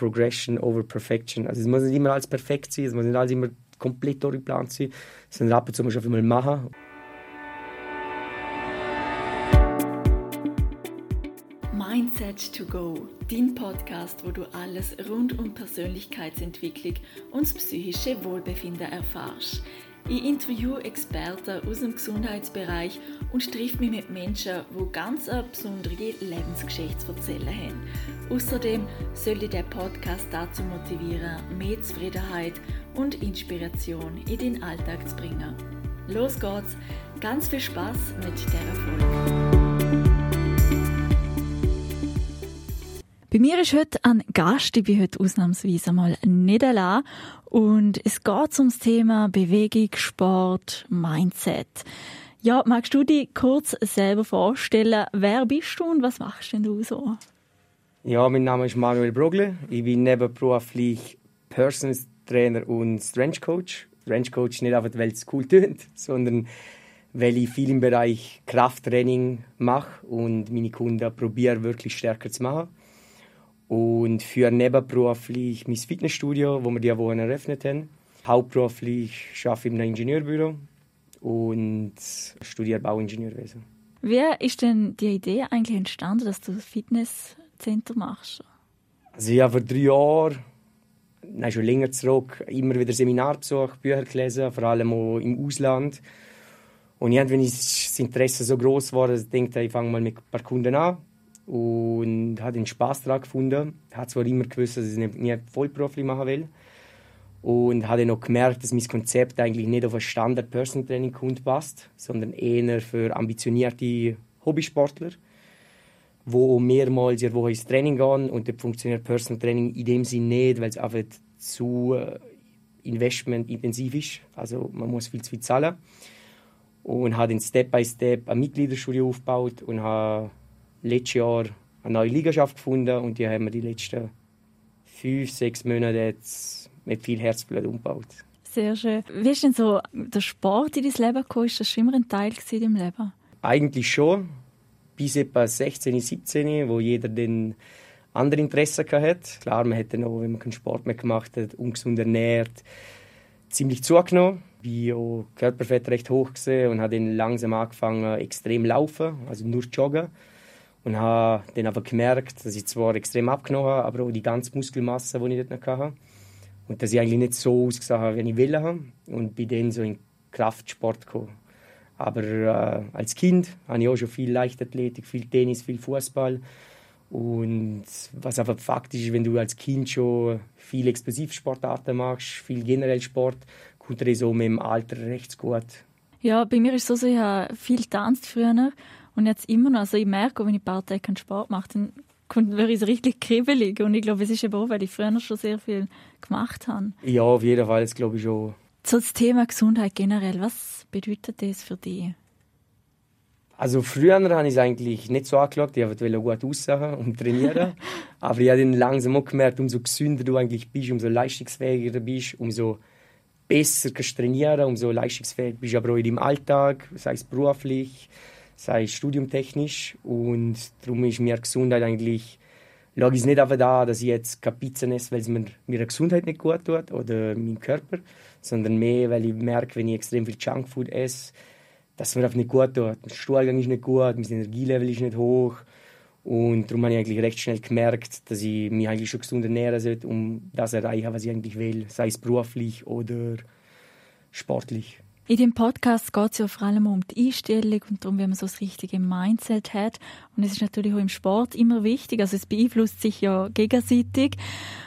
Progression over Perfection. Also es muss nicht immer alles perfekt sein, es muss nicht alles immer komplett durchgeplant sein, sondern ab und zu muss man einfach mal machen. Mindset to Go, dein Podcast, wo du alles rund um Persönlichkeitsentwicklung und das psychische Wohlbefinden erfährst. Ich interview Experten aus dem Gesundheitsbereich und treffe mich mit Menschen, die ganz eine besondere Lebensgeschichte zu erzählen haben. Außerdem soll dich der Podcast dazu motivieren, mehr Zufriedenheit und Inspiration in den Alltag zu bringen. Los geht's! Ganz viel Spaß mit der Folge! Bei mir ist heute ein Gast, ich bin heute ausnahmsweise mal nicht allein. Und es geht ums Thema Bewegung, Sport, Mindset. Ja, magst du dich kurz selber vorstellen? Wer bist du und was machst denn du so? Ja, mein Name ist Manuel Brogle. Ich bin nebenberuflich Personal Trainer und Strength Coach. Strength Coach nicht einfach, weil es cool tönt, sondern weil ich viel im Bereich Krafttraining mache und meine Kunden probiere wirklich stärker zu machen und für nebenberuflich mein Fitnessstudio, wo wir die Woche eröffnet haben. Hauptberuflich arbeite ich in einem Ingenieurbüro und studiere Bauingenieurwesen. Wie ist denn die Idee eigentlich entstanden, dass du das Fitnesscenter machst? Also ich habe vor drei Jahren, nein, schon länger zurück, immer wieder Seminar besucht, Bücher gelesen, vor allem auch im Ausland. Und irgendwann ist das Interesse so groß geworden, dass ich dachte, ich fange mal mit ein paar Kunden an und habe den Spaß daran gefunden. Hat zwar immer gewusst, dass ich es nie vollberuflich machen will und habe noch gemerkt, dass mein Konzept eigentlich nicht auf ein Standard Personal Training Kund passt, sondern eher für ambitionierte Hobbysportler, wo mehrmals in Woche ins Training gehen und dort funktioniert Personal Training in dem Sinne nicht, weil es einfach zu investmentintensiv ist. Also man muss viel zu viel zahlen und habe dann Step by Step ein Mitgliederstudio aufgebaut und habe letztes Jahr eine neue Ligaschaft gefunden und die haben wir die letzten fünf, sechs Monate jetzt mit viel Herzblut umgebaut. Sehr schön. Wie ist denn so der Sport in dein Leben gekommen? Ist das schon immer ein Teil in deinem Leben? Eigentlich schon. Bis etwa 16, 17, wo jeder den andere Interessen hatte. Klar, man hätte noch, wenn man keinen Sport mehr gemacht hat, ungesund ernährt, ziemlich zugenommen. Ich auch Körperfett recht hoch und habe dann langsam angefangen, extrem laufen, also nur joggen. Und habe dann aber gemerkt, dass ich zwar extrem abgenommen habe, aber auch die ganze Muskelmasse, die ich dort noch hatte. Und dass ich eigentlich nicht so ausgesehen habe, wie ich will haben. Und bin dann so in Kraftsport gekommen. Aber äh, als Kind habe ich auch schon viel Leichtathletik, viel Tennis, viel Fußball. Und was einfach faktisch ist, wenn du als Kind schon viel Explosivsportarten machst, viel generell Sport, kommt dir so mit dem Alter recht gut. Ja, bei mir ist es so, ich habe viel getanzt früher und jetzt immer noch, also ich merke, wenn ich ein paar Tage keinen Sport mache, dann kommt mir so richtig kribbelig. Und ich glaube, es ist eben auch, weil ich früher schon sehr viel gemacht habe. Ja, auf jeden Fall, das glaube ich schon. So das Thema Gesundheit generell, was bedeutet das für dich? Also früher habe ich es eigentlich nicht so angeschaut. Ich wollte gut aussehen und trainieren. Aber ich habe dann langsam auch gemerkt, umso gesünder du eigentlich bist, umso leistungsfähiger du bist, umso besser kannst du trainieren, umso leistungsfähiger bist du aber auch in deinem Alltag, sei es beruflich, sei studiumtechnisch. Und darum ist mir Gesundheit eigentlich, lag es nicht einfach da, dass ich jetzt keine Pizza esse, weil es mir, mir Gesundheit nicht gut tut oder meinem Körper, sondern mehr, weil ich merke, wenn ich extrem viel Junkfood esse, dass es mir einfach nicht gut tut. Der Stuhlgang ist nicht gut, mein Energielevel ist nicht hoch. Und darum habe ich eigentlich recht schnell gemerkt, dass ich mich eigentlich schon gesund ernähren sollte, um das zu erreichen, was ich eigentlich will, sei es beruflich oder sportlich. In dem Podcast geht es ja vor allem um die Einstellung und darum, wie man so das richtige Mindset hat. Und es ist natürlich auch im Sport immer wichtig. Also es beeinflusst sich ja gegenseitig.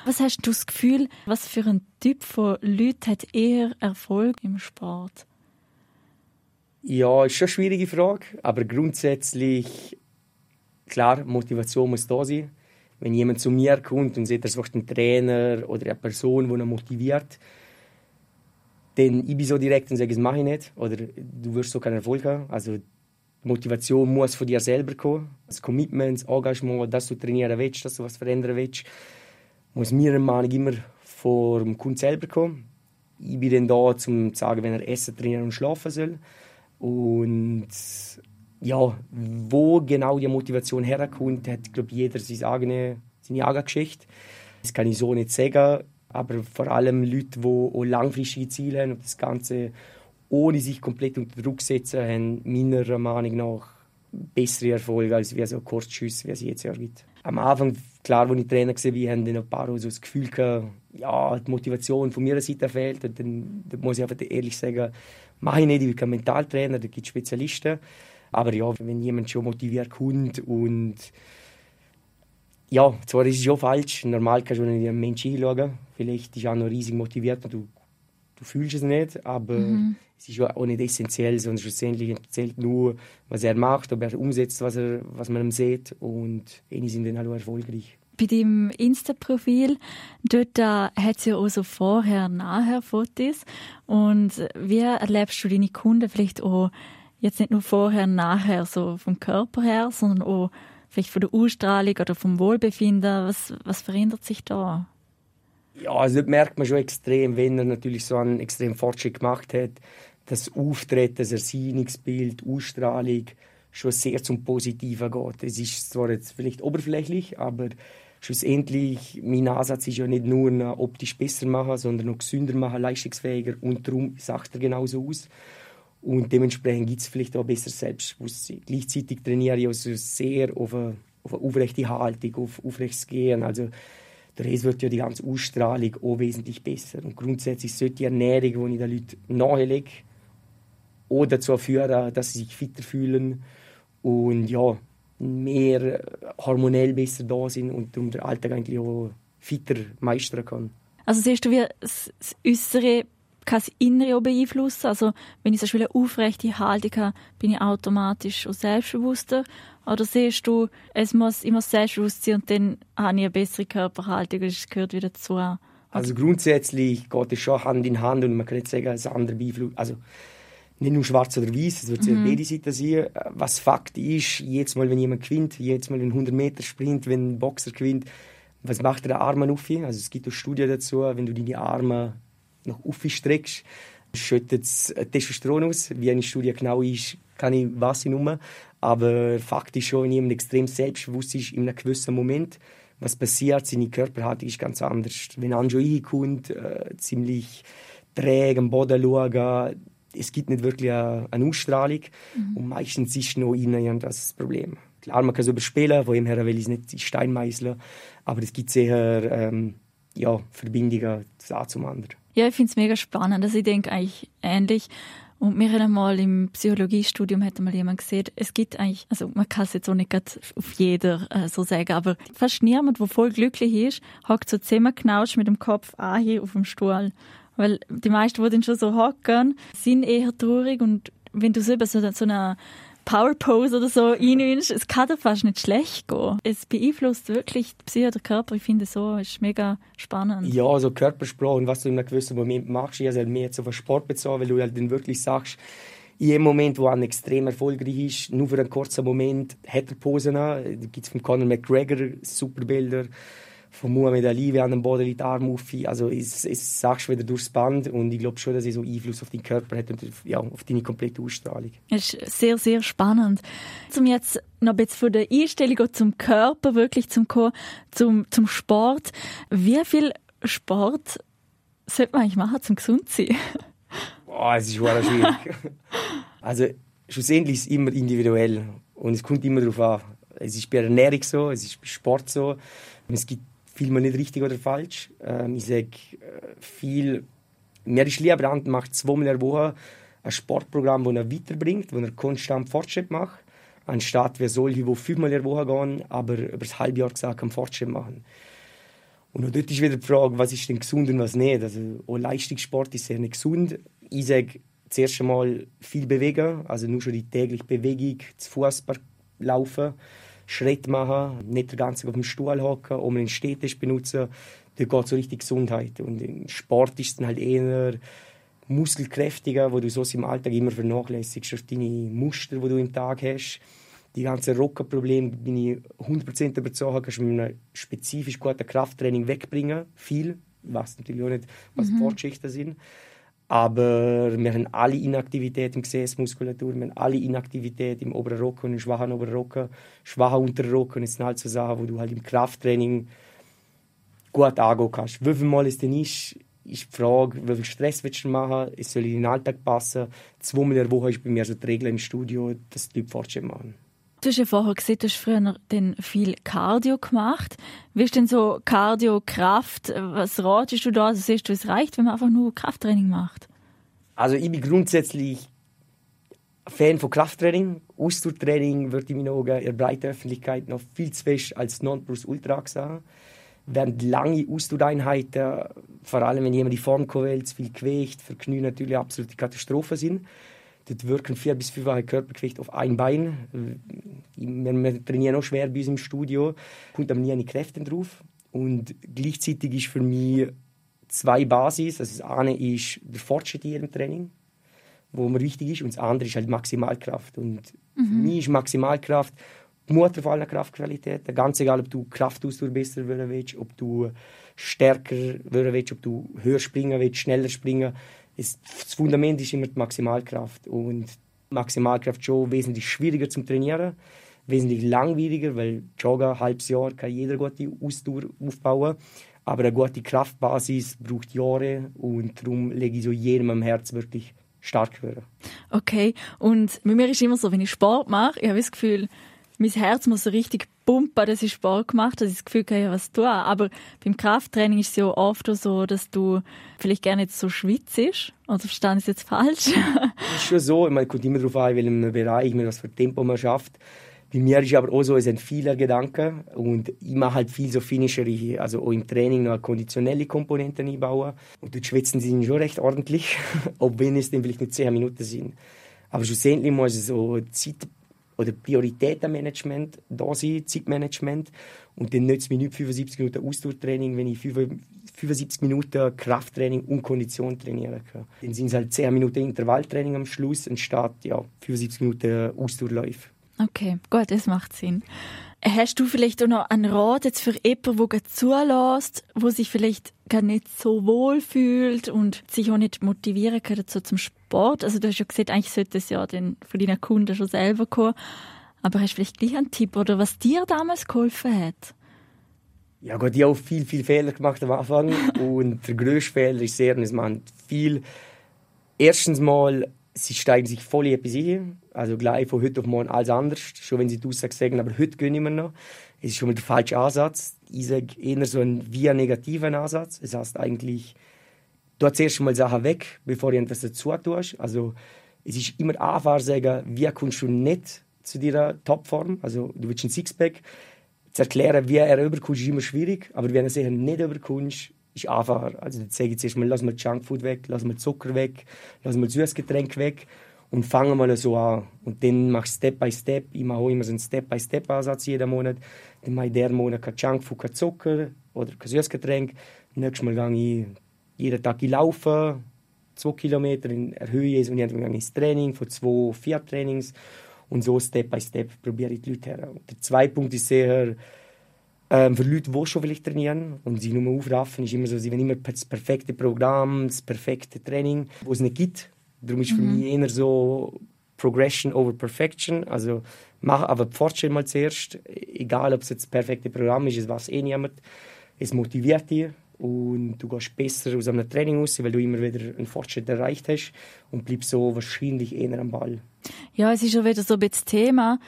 Was hast du das Gefühl, was für ein Typ von Leuten hat eher Erfolg im Sport? Ja, ist schon eine schwierige Frage. Aber grundsätzlich, klar, Motivation muss da sein. Wenn jemand zu mir kommt und sieht, er sucht einen Trainer oder eine Person, die ihn motiviert, dann ich bin so direkt und sage, das mache ich nicht. Oder du wirst so keinen Erfolg haben. Also die Motivation muss von dir selber kommen. Das Commitment, das Engagement, dass du trainieren willst, dass du was verändern willst, muss meiner Meinung immer vom Kunden selber kommen. Ich bin dann da, um zu sagen, wenn er essen, trainieren und schlafen soll. Und ja, wo genau die Motivation herkommt, hat glaube jeder seine eigene, seine eigene Geschichte. Das kann ich so nicht sagen, aber vor allem Leute, die auch langfristige Ziele haben und das Ganze ohne sich komplett unter Druck setzen, haben meiner Meinung nach bessere Erfolge als wie so Kurzschüsse, wie es jetzt ja gibt. Am Anfang, klar, als ich Trainer war, haben dann ein paar so das Gefühl gehabt, ja, die Motivation von meiner Seite fehlt. Und dann, dann muss ich einfach ehrlich sagen, mache ich nicht, ich bin kein Mentaltrainer, da gibt es Spezialisten. Aber ja, wenn jemand schon motiviert kommt und ja, zwar ist es schon falsch, normal kannst du nicht in einen Menschen hinschauen, vielleicht ist auch noch riesig motiviert und du, du fühlst es nicht, aber mhm. es ist auch nicht essentiell, sondern schlussendlich zählt nur, was er macht, ob er umsetzt, was, er, was man ihm sieht und die sind dann auch erfolgreich bei deinem Insta-Profil, dort äh, hat es ja auch so vorher-nachher-Fotos. Und wie erlebst du deine Kunden vielleicht auch jetzt nicht nur vorher-nachher, so vom Körper her, sondern auch vielleicht von der Ausstrahlung oder vom Wohlbefinden? Was, was verändert sich da? Ja, also das merkt man schon extrem, wenn er natürlich so einen extremen Fortschritt gemacht hat. Das Auftreten, das Erscheinungsbild, Ausstrahlung schon sehr zum Positiven geht. Es ist zwar jetzt vielleicht oberflächlich, aber schlussendlich, mein Ansatz ist ja nicht nur optisch besser machen, sondern noch gesünder machen, leistungsfähiger und darum sagt er genauso aus. Und dementsprechend gibt es vielleicht auch ein besseres Selbstbewusstsein. Gleichzeitig trainiere ich also sehr auf eine, auf eine aufrechte Haltung, auf aufrechtes Gehen. Also dadurch wird ja die ganze Ausstrahlung auch wesentlich besser. Und grundsätzlich sollte die Ernährung, die ich den Leuten nahelege, auch dazu führen, dass sie sich fitter fühlen und ja, mehr hormonell besser da sind und darum der Alltag eigentlich auch fitter meistern kann. Also siehst du, wie das Äußere kann das Innere auch beeinflussen. Also wenn ich so eine aufrechte Haltung habe, bin ich automatisch auch selbstbewusster. Oder siehst du, es muss immer selbstbewusst sein und dann habe ich eine bessere Körperhaltung und es gehört wieder dazu. Also, also grundsätzlich geht es schon Hand in Hand und man kann nicht sagen, es andere beeinflusst. Also nicht nur schwarz oder weiß, es wird mhm. beide Seiten sein. Was Fakt ist, jedes Mal, wenn jemand gewinnt, jedes Mal, wenn ein 100 Meter Sprint, wenn ein Boxer gewinnt, was macht der Arme auf? Also es gibt auch Studien dazu, wenn du deine Arme nach streckst, schüttet es Testosteron aus. Wie eine Studie genau ist, kann ich was nicht um. Aber Fakt ist schon, wenn jemand extrem selbstbewusst ist in einem gewissen Moment, was passiert, seine Körperhaltung ist ganz anders. Wenn schon reinkommt, äh, ziemlich träge am Boden schauen, es gibt nicht wirklich eine, eine Ausstrahlung mhm. und meistens ist noch innen das Problem. Klar, man kann es überspielen, von ihm her will ich es nicht steinmeißeln, aber es gibt sehr ähm, ja, Verbindungen zum anderen. Ja, ich finde es mega spannend. Also ich denke eigentlich ähnlich. Und wir haben einmal im Psychologiestudium hat mal jemand gesehen, es gibt eigentlich, also man kann es jetzt auch nicht auf jeder äh, so sagen, aber fast niemand, der voll glücklich ist, hockt so zusammengeknautscht mit dem Kopf an hier auf dem Stuhl. Weil die meisten, die dann schon so hocken, sind eher traurig und wenn du so, so, so eine Power Pose oder so einnimmst, es kann dir fast nicht schlecht gehen. Es beeinflusst wirklich die Psyche, der Körper. Ich finde so, ist mega spannend. Ja, so also Körpersprache und was du in einem gewissen Moment machst, ist halt mehr jetzt auf den Sport bezogen, weil du halt dann wirklich sagst, in jedem Moment, wo er extrem erfolgreich ist, nur für einen kurzen Moment, hat er Posen. Da gibt es von Conor McGregor super Bilder von Muhammad Ali, wie an dem Boden liegt, Arm auf. Also es, es sagst wieder durchs Band und ich glaube schon, dass es so Einfluss auf deinen Körper hat und ja, auf deine komplette Ausstrahlung. Das ist sehr, sehr spannend. Zum jetzt noch ein bisschen von der Einstellung zum Körper, wirklich zum, zum, zum Sport. Wie viel Sport sollte man eigentlich machen, zum gesund zu sein? Boah, es ist schwierig. also schlussendlich ist es immer individuell und es kommt immer darauf an. Es ist bei Ernährung so, es ist bei Sport so. Es gibt vielmal nicht richtig oder falsch. Ähm, ich sage äh, viel, mir ist lieber, Brand macht zweimal in der Woche ein Sportprogramm, das er weiterbringt, wo er konstant Fortschritt macht, anstatt wir solche, die fünfmal in der Woche gehen, aber über das halbe Jahr gesagt einen Fortschritt machen. Und auch dort ist wieder die Frage, was ist denn gesund und was nicht. Also auch Leistungssport ist sehr nicht gesund. Ich sage zuerst einmal viel bewegen, also nur schon die tägliche Bewegung, zu Fuß laufen Schritt machen, nicht den ganzen Tag auf dem Stuhl hocken, um einen Städtisch benutzen. Da geht so richtig Gesundheit. Und im Sport ist es dann halt eher muskelkräftiger, wo du so im Alltag immer vernachlässigst, auf deine Muster, die du im Tag hast. Die ganzen Rockenprobleme bin ich 100% überzeugt, kannst du mit einem spezifisch guten Krafttraining wegbringen. Viel, was natürlich auch nicht, was mhm. Fortschichten sind. Aber wir haben alle Inaktivität im Gesäßmuskulatur, wir haben alle Inaktivität im oberen Rücken im schwachen oberen Rücken, schwachen unteren Rücken. Das sind halt so Sachen, wo du halt im Krafttraining gut angehen kannst. Wie viel Mal es denn ist, ist die Frage, wie viel Stress willst du machen, es soll in den Alltag passen. Zweimal in der Woche ist bei mir so die Regel im Studio, dass die Leute Fortschritt machen. Du hast ja vorher gesehen, du hast früher dann viel Cardio gemacht. Wie ist denn so Cardio, Kraft? Was ratest du da? Also siehst du, es reicht, wenn man einfach nur Krafttraining macht? Also ich bin grundsätzlich Fan von Krafttraining. Ausdauertraining wird in meinen Augen in der breiten Öffentlichkeit noch viel zu fest als Nonplusultra gesehen. Während lange Ausdauereinheiten, vor allem wenn jemand die Form will, zu viel Gewicht, für Knie natürlich absolute Katastrophe sind. Dort wirken vier bis fünffache Körpergewicht auf ein Bein. Wir, trainieren auch schwer bei uns im Studio, kommt aber nie eine Kräfte drauf. Und gleichzeitig ist für mich zwei Basis. Also das eine ist der Fortschritt in jedem Training, wo mir wichtig ist, und das andere ist halt Maximalkraft. Und mhm. für mich ist Maximalkraft die Mutter von aller Kraftqualität. Ganz egal, ob du Kraftausdauer besser werden willst, ob du stärker werden willst, ob du höher springen willst, schneller springen. Das Fundament ist immer die Maximalkraft. Und Maximalkraft schon wesentlich schwieriger zum Trainieren, wesentlich langwieriger, weil Jogger, ein halbes Jahr kann jeder gute Ausdauer aufbauen. Aber eine gute Kraftbasis braucht Jahre und darum lege ich so jedem am Herz wirklich stark werden. Okay, und bei mir ist immer so, wenn ich Sport mache, ich habe das Gefühl, mein Herz muss so richtig pumpen, dass ich Sport gemacht habe, dass ich das Gefühl habe, was tun. Aber beim Krafttraining ist es ja oft so, dass du vielleicht gerne nicht so schwitzt. Oder verstehe ich es jetzt falsch? das ist schon so. Ich meine, kommt immer darauf an, in welchem Bereich, was für Tempo man schafft. Bei mir ist aber auch so, es sind viele Gedanken und ich mache halt viel so finishere, also auch im Training noch konditionelle Komponenten einbauen. Und dort schwitzen sie schon recht ordentlich, auch wenn es dann vielleicht nicht 10 Minuten sind. Aber schlussendlich muss so Zeit oder Prioritätenmanagement da sein, Zeitmanagement. Und dann nützt mir nicht 75 Minuten Ausdauertraining, wenn ich 75 Minuten Krafttraining und Kondition trainieren kann. Dann sind es halt 10 Minuten Intervalltraining am Schluss, anstatt ja, 75 Minuten Ausdauerläufe. Okay, gut, das macht Sinn. Hast du vielleicht auch noch einen Rat jetzt für jemanden, der zulässt, wo sich vielleicht gar nicht so wohl fühlt und sich auch nicht motivieren kann dazu zum Sport? Also du hast ja gesagt, eigentlich sollte es ja den, von deinen Kunden schon selber kommen. Aber hast du vielleicht gleich einen Tipp oder was dir damals geholfen hat? Ja gut, ich habe auch viel, viel Fehler gemacht am Anfang und der grösste Fehler ist sehr, dass man viel erstens mal sie steigen sich voll in etwas ein. Also gleich von heute auf morgen alles anders. Schon wenn sie die Aussage sagen, aber heute gehen wir noch. Es ist schon mal der falsche Ansatz. Ich sage eher so ein via negativen Ansatz. Das heißt eigentlich, du zuerst mal Sachen weg, bevor du etwas dazu tust. Also es ist immer einfacher sagen, wie kommst du nicht zu dieser Topform. Also du willst ein Sixpack. Zu erklären, wie er überkommst, ist immer schwierig. Aber wenn er es nicht überkommst, ist einfacher. Also jetzt sage ich zuerst mal, lass mal Junkfood weg, lass mal Zucker weg, lass mal Süßgetränk weg und fange mal so an. Und dann mache ich Step by Step. Ich mache auch immer so einen Step-by-Step-Ansatz jeden Monat. Dann mache ich diesen Monat kein Junkfood, kein Zucker oder kein Süßgetränk. Nächstes Mal gehe ich jeden Tag laufen, zwei Kilometer in Höhe und dann gehe ich ins Training von zwei, vier Trainings. Und so Step by Step probiere ich die Leute her. Und der zweite Punkt ist sehr ähm, für Leute, die schon vielleicht trainieren und sich nur aufraffen, ist immer so, sie wollen immer das perfekte Programm, das perfekte Training, wo es nicht gibt. Darum ist für mhm. mich eher so Progression over Perfection. Also mach aber Fortschritt mal zuerst, egal ob es jetzt das perfekte Programm ist, es weiß eh niemand. Es motiviert dich und du gehst besser aus einem Training raus, weil du immer wieder einen Fortschritt erreicht hast und bleibst so wahrscheinlich eher am Ball. Ja, es ist schon wieder so ein bisschen das Thema,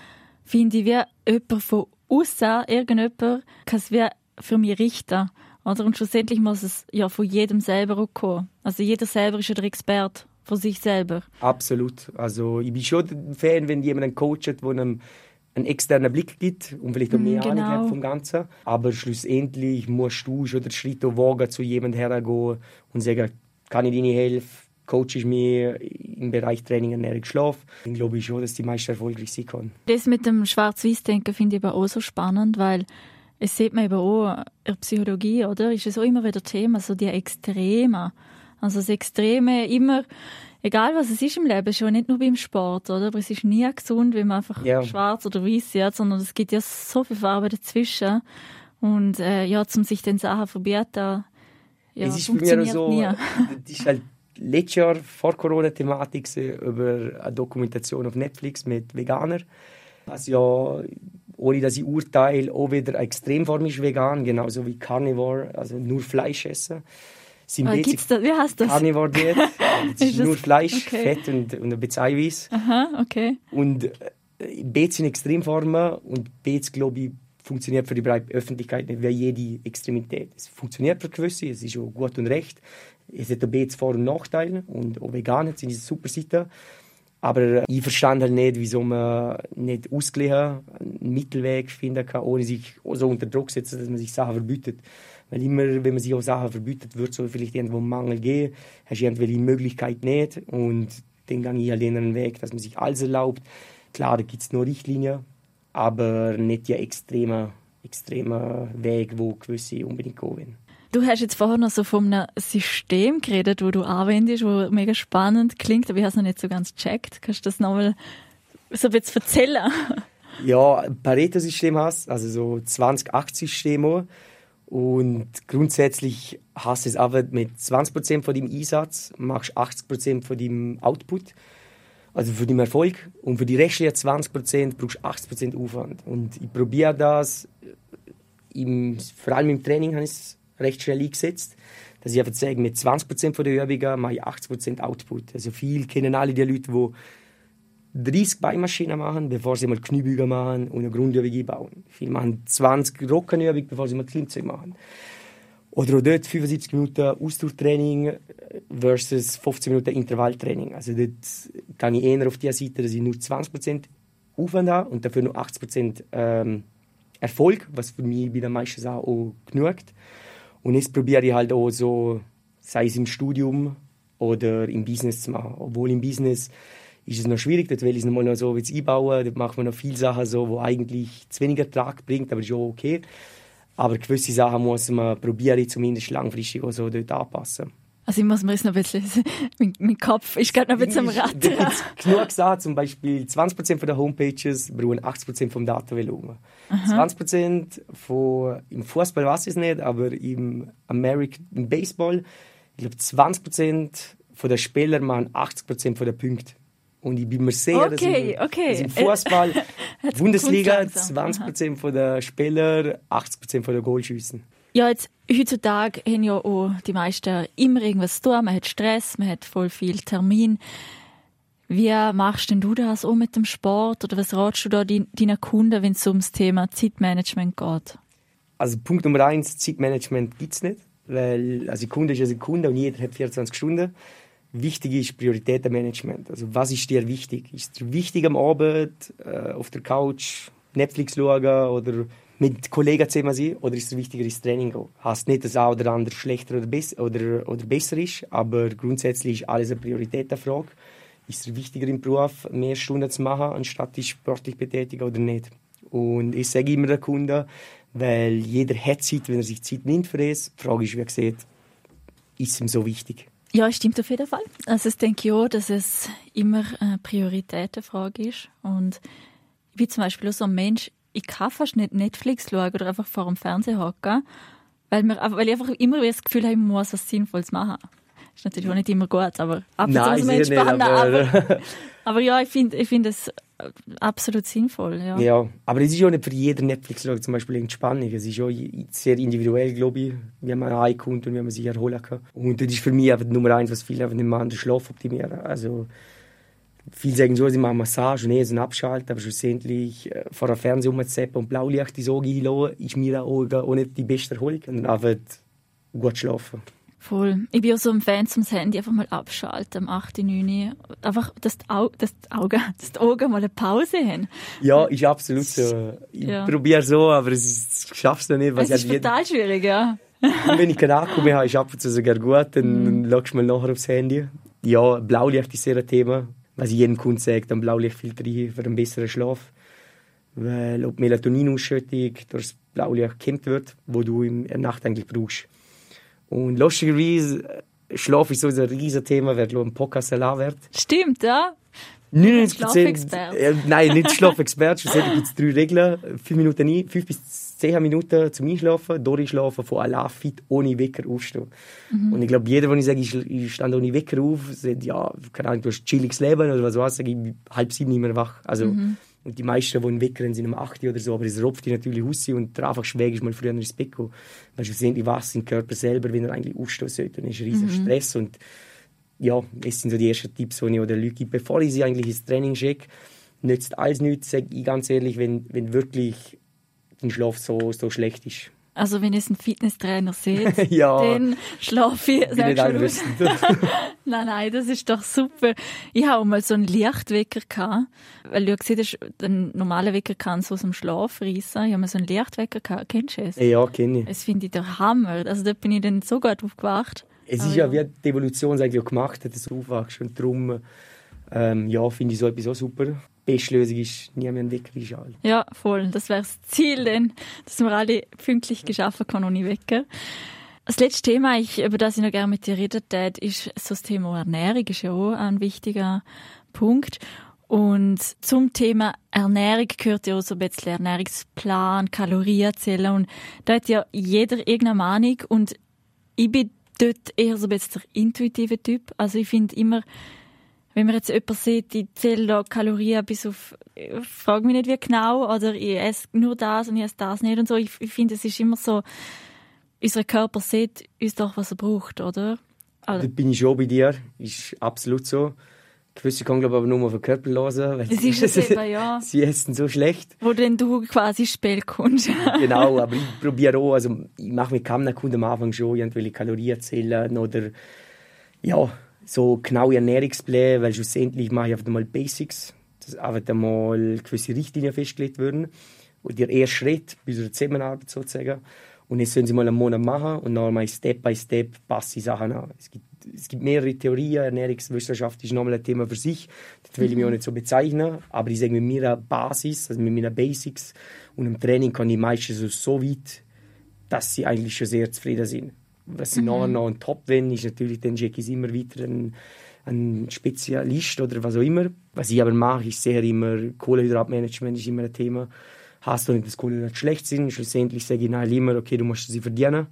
finde ich, wie jemand von außer irgendjemand kann es wie für mich richten. Oder? Und schlussendlich muss es ja von jedem selber kommen. Also jeder selber ist ja der Experte von sich selber. Absolut. Also ich bin schon ein Fan, wenn jemand einen Coach hat, der einem einen externen Blick gibt und vielleicht auch mehr genau. Ahnung hat vom Ganzen. Aber schlussendlich musst du schon den Schritt wagen, zu jemandem hergehen und sagen, kann ich dir helfen? Coach ist mir im Bereich Training, Ernährung, Schlaf. Ich glaube schon, dass die meisten erfolgreich sein können. Das mit dem Schwarz-Weiß-Denken finde ich aber auch so spannend, weil es sieht man eben auch in der Psychologie, oder? Ist es auch immer wieder Thema, so die Extreme. Also das Extreme immer, egal was es ist im Leben, schon nicht nur beim Sport, oder? Aber es ist nie gesund, wenn man einfach ja. schwarz oder weiß sieht, sondern es gibt ja so viel Farbe dazwischen. Und äh, ja, zum sich den Sachen verbieten, ja, es ist funktioniert so, nie. Das ist halt letztes Jahr vor Corona-Thematik über eine Dokumentation auf Netflix mit Veganern. Was ja ohne dass ich urteile, auch wieder extremform ist vegan, genauso wie Carnivore, also nur Fleisch essen. Sind ah, gibt's da, wie heißt das? Carnivore Diät. Das ist, nur Fleisch, okay. Fett und, und ein bisschen Eiweiß. Aha, okay. Und äh, Beets sind Extremformen und Beets, glaube ich, funktioniert für die breite Öffentlichkeit nicht wie jede Extremität. Es funktioniert für gewisse, es ist auch gut und recht. Es hat auch Beets Vor- und Nachteile und auch vegan sind eine super Seite. Aber äh, ich verstand halt nicht, wieso man nicht ausgleichen einen Mittelweg finden kann, ohne sich so unter Druck zu setzen, dass man sich Sachen verbietet. Weil immer, wenn man sich auch Sachen verbietet, wird es vielleicht irgendwo einen Mangel geben, hast du irgendwelche Möglichkeit nicht und dann gehe ich halt einen Weg, dass man sich alles erlaubt. Klar, da gibt es nur Richtlinien, aber nicht der extreme, extreme Weg, wo gewisse unbedingt gehen Du hast jetzt vorher noch so von einem System geredet, wo du anwendest, wo mega spannend klingt, aber ich habe es noch nicht so ganz gecheckt. Kannst du das nochmal so ein erzählen? Ja, Pareto-System hast, also so 20-80-System. Und grundsätzlich hast du es aber mit 20% von dem Einsatz, machst 80% von dem Output, also für den Erfolg. Und für die restlichen 20% brauchst du 80% Aufwand. Und ich probiere das, im, vor allem im Training habe ich es recht schnell eingesetzt, dass ich einfach sage, mit 20% von der Übungen mache ich 80% Output. Also viel kennen alle die Leute, die 30 Beinmaschinen machen, bevor sie mal Kniebeugen machen und eine Grundübung einbauen. Viele machen 20 Rockenübungen, bevor sie mal Klimmzüge machen. Oder auch dort 75 Minuten Ausdauertraining versus 15 Minuten Intervalltraining. Also dort kann ich eher auf der Seite, dass ich nur 20% Aufwand habe und dafür nur 80% ähm, Erfolg, was für mich bei den meisten auch genügt. Und jetzt probiere ich halt auch so, sei es im Studium oder im Business zu machen. Obwohl im Business ist es noch schwierig, dort will ich es noch mal so einbauen. Dort macht man noch viele Sachen so, wo eigentlich zu weniger Ertrag bringt, aber ist auch okay. Aber gewisse Sachen muss man probieren, zumindest langfristig auch so dort anpassen. Also ich muss mir jetzt noch ein bisschen, mein, mein Kopf ist gerade noch ein bisschen am Rattern. genug gesagt, zum Beispiel 20% von der Homepages brauchen 80% vom Datenvolumen. 20% von, im Fußball weiß ich es nicht, aber im American im Baseball, ich glaube 20% von der Spieler machen 80% von der Punkte. Und ich bin mir sicher, okay, dass, okay. dass im Fußball, Bundesliga, 20% von der Spieler, 80% von der Goalschüssen. Ja, jetzt heutzutage haben ja auch die meisten immer irgendwas zu tun. Man hat Stress, man hat voll viel Termin. Wie machst denn du das auch mit dem Sport? Oder was ratst du da deinen Kunden, wenn es ums Thema Zeitmanagement geht? Also Punkt Nummer eins, Zeitmanagement gibt es nicht. Weil also Kunde ist ja ein Kunde und jeder hat 24 Stunden. Wichtig ist Prioritätenmanagement. Also was ist dir wichtig? Ist dir wichtig am Abend, äh, auf der Couch, Netflix schauen oder mit Kollegen zusammen sein oder ist es wichtiger ins Training gehen? Heißt nicht, dass auch der andere schlechter oder, bess oder, oder besser ist, aber grundsätzlich ist alles eine Prioritätenfrage. Ist es wichtiger im Beruf, mehr Stunden zu machen, anstatt dich sportlich betätigen oder nicht? Und ich sage immer den Kunden, weil jeder hat Zeit, wenn er sich Zeit nimmt für das. Die Frage ist, wie gesagt, ist es ihm so wichtig? Ja, stimmt auf jeden Fall. Also ich denke ja, dass es immer eine Prioritätenfrage ist. Und wie zum Beispiel so ein Mensch, ich kann fast nicht Netflix schauen oder einfach vor dem Fernseher hocken, weil, mir, weil ich einfach immer das Gefühl habe, ich muss was Sinnvolles machen. Ist natürlich auch nicht immer gut, aber ab und zu muss man entspannen. Aber, aber, aber, ja, ich finde ich find es absolut sinnvoll. Ja. ja, aber es ist auch nicht für jeden Netflix zum Beispiel Entspannung. Es ist auch sehr individuell, glaube ich, wie man reinkommt und wie man sich erholen kann. Und das ist für mich einfach Nummer eins, was viele einfach nicht machen, den Schlaf optimieren. Also, Viele sagen so, sie machen Massage und eh so abschalten, aber schlussendlich äh, vor einem Fernseher rumzappen und Blaulicht ins Auge hinlassen, ist mir auch nicht die beste Erholung. Und einfach gut schlafen. Voll. Ich bin auch so ein Fan zum Handy einfach mal abschalten am 8., 9. Einfach, dass die, Au dass die Augen, dass die Augen mal eine Pause haben. Ja, ist absolut so. Ich ja. probiere so, aber ich schaffe es noch nicht. Es ist total schwierig, ja. Und wenn ich keinen Akku mehr habe, ist ab und zu sogar gut, dann mm. schaust du mal nachher aufs Handy. Ja, Blaulicht ist sehr ein Thema was ich jedem Kunden sage, dann Blaulichtfilter für einen besseren Schlaf. Weil ob Melatoninausschüttung durch das Blaulicht gekämpft wird, wo du in der Nacht eigentlich brauchst. Und lustigerweise, Schlaf ist so ein riesiges Thema, wer im Podcast allein wird. Stimmt, ja. 99 Schlafexpert. Äh, nein, nicht Schlafexpert. Schlussendlich gibt es drei Regeln. Fünf Minuten ein, fünf bis zehn Minuten zum Einschlafen, durchschlafen, von allein fit, ohne Wecker aufstehen. Mhm. Und ich glaube, jeder, wenn ich sage, ich, ich stand ohne Wecker auf, sagt, ja, keine Ahnung, du hast ein chilliges Leben oder was weiß ich, halb sieben nicht mehr wach. Also, mhm. Und die meisten, die weckern, sind um 8 Uhr oder so, aber es rupft dich natürlich raus und der einfach schwäg ist mal früher ins Bett gekommen. Weil schlussendlich was im Körper selber, wenn er eigentlich aufstehen sollte, dann ist ein riesen mhm. Stress und ja, das sind so die ersten Tipps, die ich den Leuten gebe, bevor ich sie eigentlich ins Training schicke. Nützt alles nichts, sage ich ganz ehrlich, wenn, wenn wirklich dein Schlaf so, so schlecht ist. Also wenn ihr einen Fitnesstrainer seht, ja, dann schlafe ich. Nicht allwissend. nein, nein, das ist doch super. Ich habe mal so einen Lichtwecker gehabt, weil du gesehen hast, ein normaler Wecker kann so aus dem Schlaf reissen. Ich habe mal so einen Lichtwecker gehabt. Kennst du es? Ja, kenne ich. Das finde ich der Hammer. Also da bin ich dann so gut aufgewacht. Es ist ja, ja, wie die Evolution eigentlich auch gemacht hat, dass du aufwachst. Und darum ähm, ja, finde ich so etwas auch super. Die beste Lösung ist, nie mehr einen Wecker einschalten. Ja, voll. Das wäre das Ziel, denn, dass wir alle pünktlich geschaffen können ohne Wecker. Das letzte Thema, ich, über das ich noch gerne mit dir reden würde, ist so das Thema Ernährung, ist ja auch ein wichtiger Punkt. Und zum Thema Ernährung gehört ja auch so ein bisschen Ernährungsplan, Kalorienzählen und da hat ja jeder irgendeine Meinung und ich bin dort eher so ein bisschen der intuitive Typ. Also ich finde immer, wenn man jetzt jemanden sieht, die zählt da Kalorien bis auf, ich frage mich nicht wie genau, oder ich esse nur das und ich esse das nicht und so. Ich, ich finde, es ist immer so, unser Körper sieht uns doch, was er braucht, oder? Also, da bin ich schon bei dir, ist absolut so. Gewisse kann glaube aber nur auf den Körper hören. Weil das ist es eben, ja. Sie essen so schlecht. Wo denn du quasi Spiel kommst. genau, aber ich probiere auch, also ich mache mit keinem Kunden am Anfang schon irgendwelche Kalorien zählen oder ja, so genaue Ernährungspläne, weil schlussendlich mache ich einfach mal Basics, dass einfach mal gewisse Richtlinien festgelegt werden. Und der erste Schritt bis zur Zusammenarbeit sozusagen. Und jetzt sollen sie mal einen Monat machen und dann mal Step by Step passe ich Sachen an. Es gibt, es gibt mehrere Theorien, Ernährungswissenschaft ist nochmal ein Thema für sich. Das will ich mich auch nicht so bezeichnen. Aber ich sage, mit meiner Basis, also mit meinen Basics und im Training kann ich meistens so, weit, dass sie eigentlich schon sehr zufrieden sind. Was sie mhm. nachher noch on top wollen, ist natürlich, dann checke ich immer weiter ein, ein Spezialist oder was auch immer. Was ich aber mache, ist sehr immer, Kohlenhydratmanagement ist immer ein Thema hast du nicht, dass Kohlenhydrate schlecht sind. Schlussendlich sage ich immer, okay, du musst sie verdienen.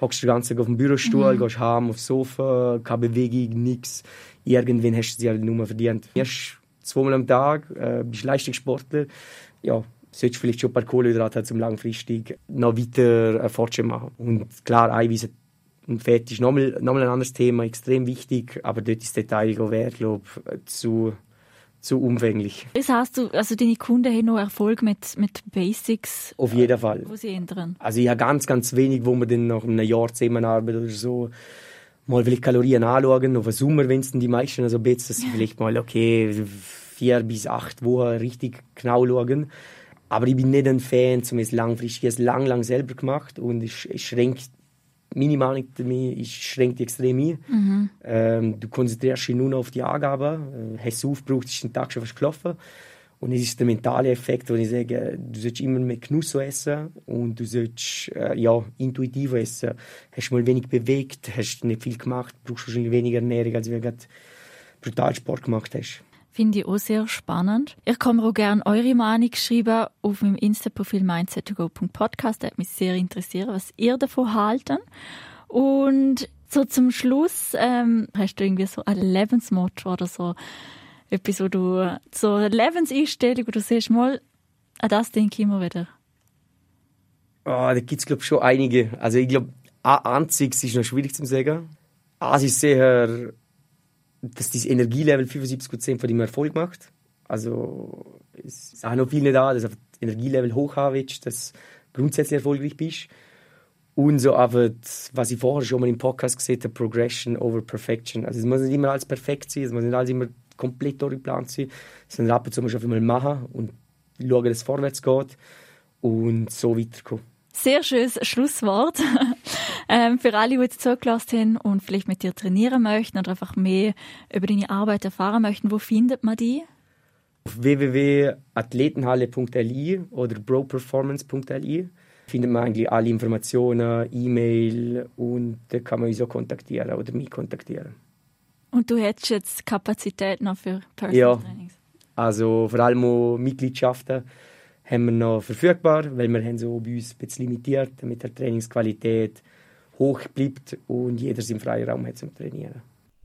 Hockst den ganzen Tag auf dem Bürostuhl, mhm. gehst heim aufs Sofa, keine Bewegung, nichts. Irgendwann hast du sie halt nur verdient. Erst zweimal am Tag, äh, bist Leistungssportler. Ja, solltest vielleicht schon ein paar Kohlenhydrate zum langfristig noch weiter äh, Fortschritt machen. Und klar, Eiweiß und Fett ist nochmal, nochmal ein anderes Thema, extrem wichtig, aber dort ist das Detail wert, glaube zu zu umfänglich. Das heißt, du, also deine Kunden haben noch Erfolg mit, mit Basics? Auf jeden Fall. Wo sie ändern? Also ich habe ganz, ganz wenig, wo man dann nach einem Jahr Zusammenarbeit oder so mal vielleicht Kalorien anschauen, auf den Sommer, wenn es die meisten also bet, dass sie vielleicht mal, okay, vier bis acht Wochen richtig genau schauen. Aber ich bin nicht ein Fan, zumindest langfristig. Ich habe es lang, lang selber gemacht und es, es schränkt Minimalektomie schränkt extrem ein. Mhm. Ähm, du konzentrierst dich nur noch auf die Angaben. Äh, hast du aufgebraucht, ist den Tag schon fast gelaufen. Und es ist der mentale Effekt, wo ich sage, du sollst immer mit Genuss essen und du sollst äh, ja, intuitiv essen. Hast du mal wenig bewegt, hast nicht viel gemacht, brauchst wahrscheinlich weniger Ernährung, als wenn du brutal Sport gemacht hast. Finde ich auch sehr spannend. Ich mir auch gerne eure Meinung schreiben auf meinem Insta-Profil mindset2go.podcast. Das würde mich sehr interessieren, was ihr davon halten. Und so zum Schluss, ähm, hast du irgendwie so ein Lebensmotto oder so etwas, wo du, so eine Lebenseinstellung, wo du siehst, mal, an das denke ich immer wieder. Oh, da gibt es, glaube ich, schon einige. Also ich glaube, einzig ist noch schwierig zu sagen. Es ist sehr dass das Energielevel 75% von dem Erfolg macht. Also es ist auch noch viel nicht da, dass du das Energielevel hoch haben willst, dass du grundsätzlich erfolgreich bist. Und so aber, was ich vorher schon mal im Podcast gesehen habe, Progression over Perfection. Also es muss nicht immer alles perfekt sein, es muss nicht alles immer komplett durchgeplant sein, sondern ab und zu musst du einfach mal machen und schauen, dass es vorwärts geht und so weiterkommen. Sehr schönes Schlusswort. ähm, für alle, die jetzt zugelassen haben und vielleicht mit dir trainieren möchten oder einfach mehr über deine Arbeit erfahren möchten, wo findet man die? Auf www.athletenhalle.li oder broperformance.li findet man eigentlich alle Informationen, E-Mail und da kann man uns auch kontaktieren oder mich kontaktieren. Und du hättest jetzt Kapazität noch für Personal ja, Trainings? also vor allem auch Mitgliedschaften haben wir noch verfügbar, weil wir haben so bei uns ein bisschen limitiert, damit die Trainingsqualität hoch bleibt und jeder seinen freien Raum hat zum Trainieren.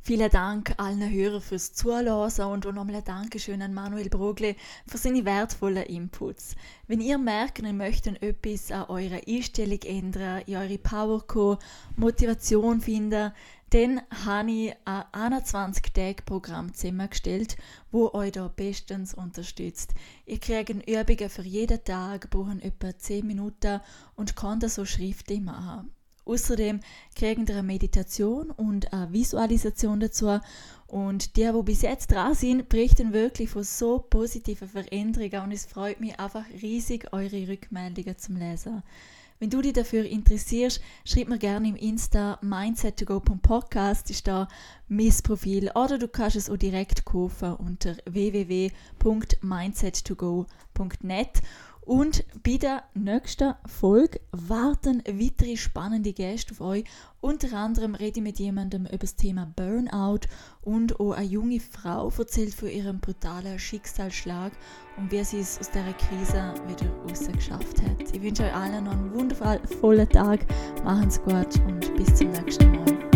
Vielen Dank allen Hörern fürs Zuhören und auch nochmal ein Dankeschön an Manuel Brogle für seine wertvollen Inputs. Wenn ihr merkt, ihr möchtet etwas an eurer Einstellung ändern, in eure Power kommen, Motivation finden, dann habe ich ein 21-Tage-Programm zusammengestellt, wo euch da bestens unterstützt. Ihr kriegt Übungen für jeden Tag, brauchen etwa 10 Minuten und könnt so schriftlich machen. Außerdem kriegen ihr eine Meditation und eine Visualisation dazu. Und die, die bis jetzt dran sind, berichten wirklich von so positiven Veränderungen und es freut mich einfach riesig, eure Rückmeldungen zum Lesen. Wenn du dich dafür interessierst, schreib mir gerne im Insta mindset2go.podcast, ist da mein Profil. Oder du kannst es auch direkt kaufen unter www.mindset2go.net. Und bei der nächsten Folge warten weitere spannende Gäste auf euch. Unter anderem rede ich mit jemandem über das Thema Burnout und auch eine junge Frau erzählt von ihrem brutalen Schicksalsschlag und wie sie es aus dieser Krise wieder rausgeschafft hat. Ich wünsche euch allen noch einen wundervollen Tag, machen's gut und bis zum nächsten Mal.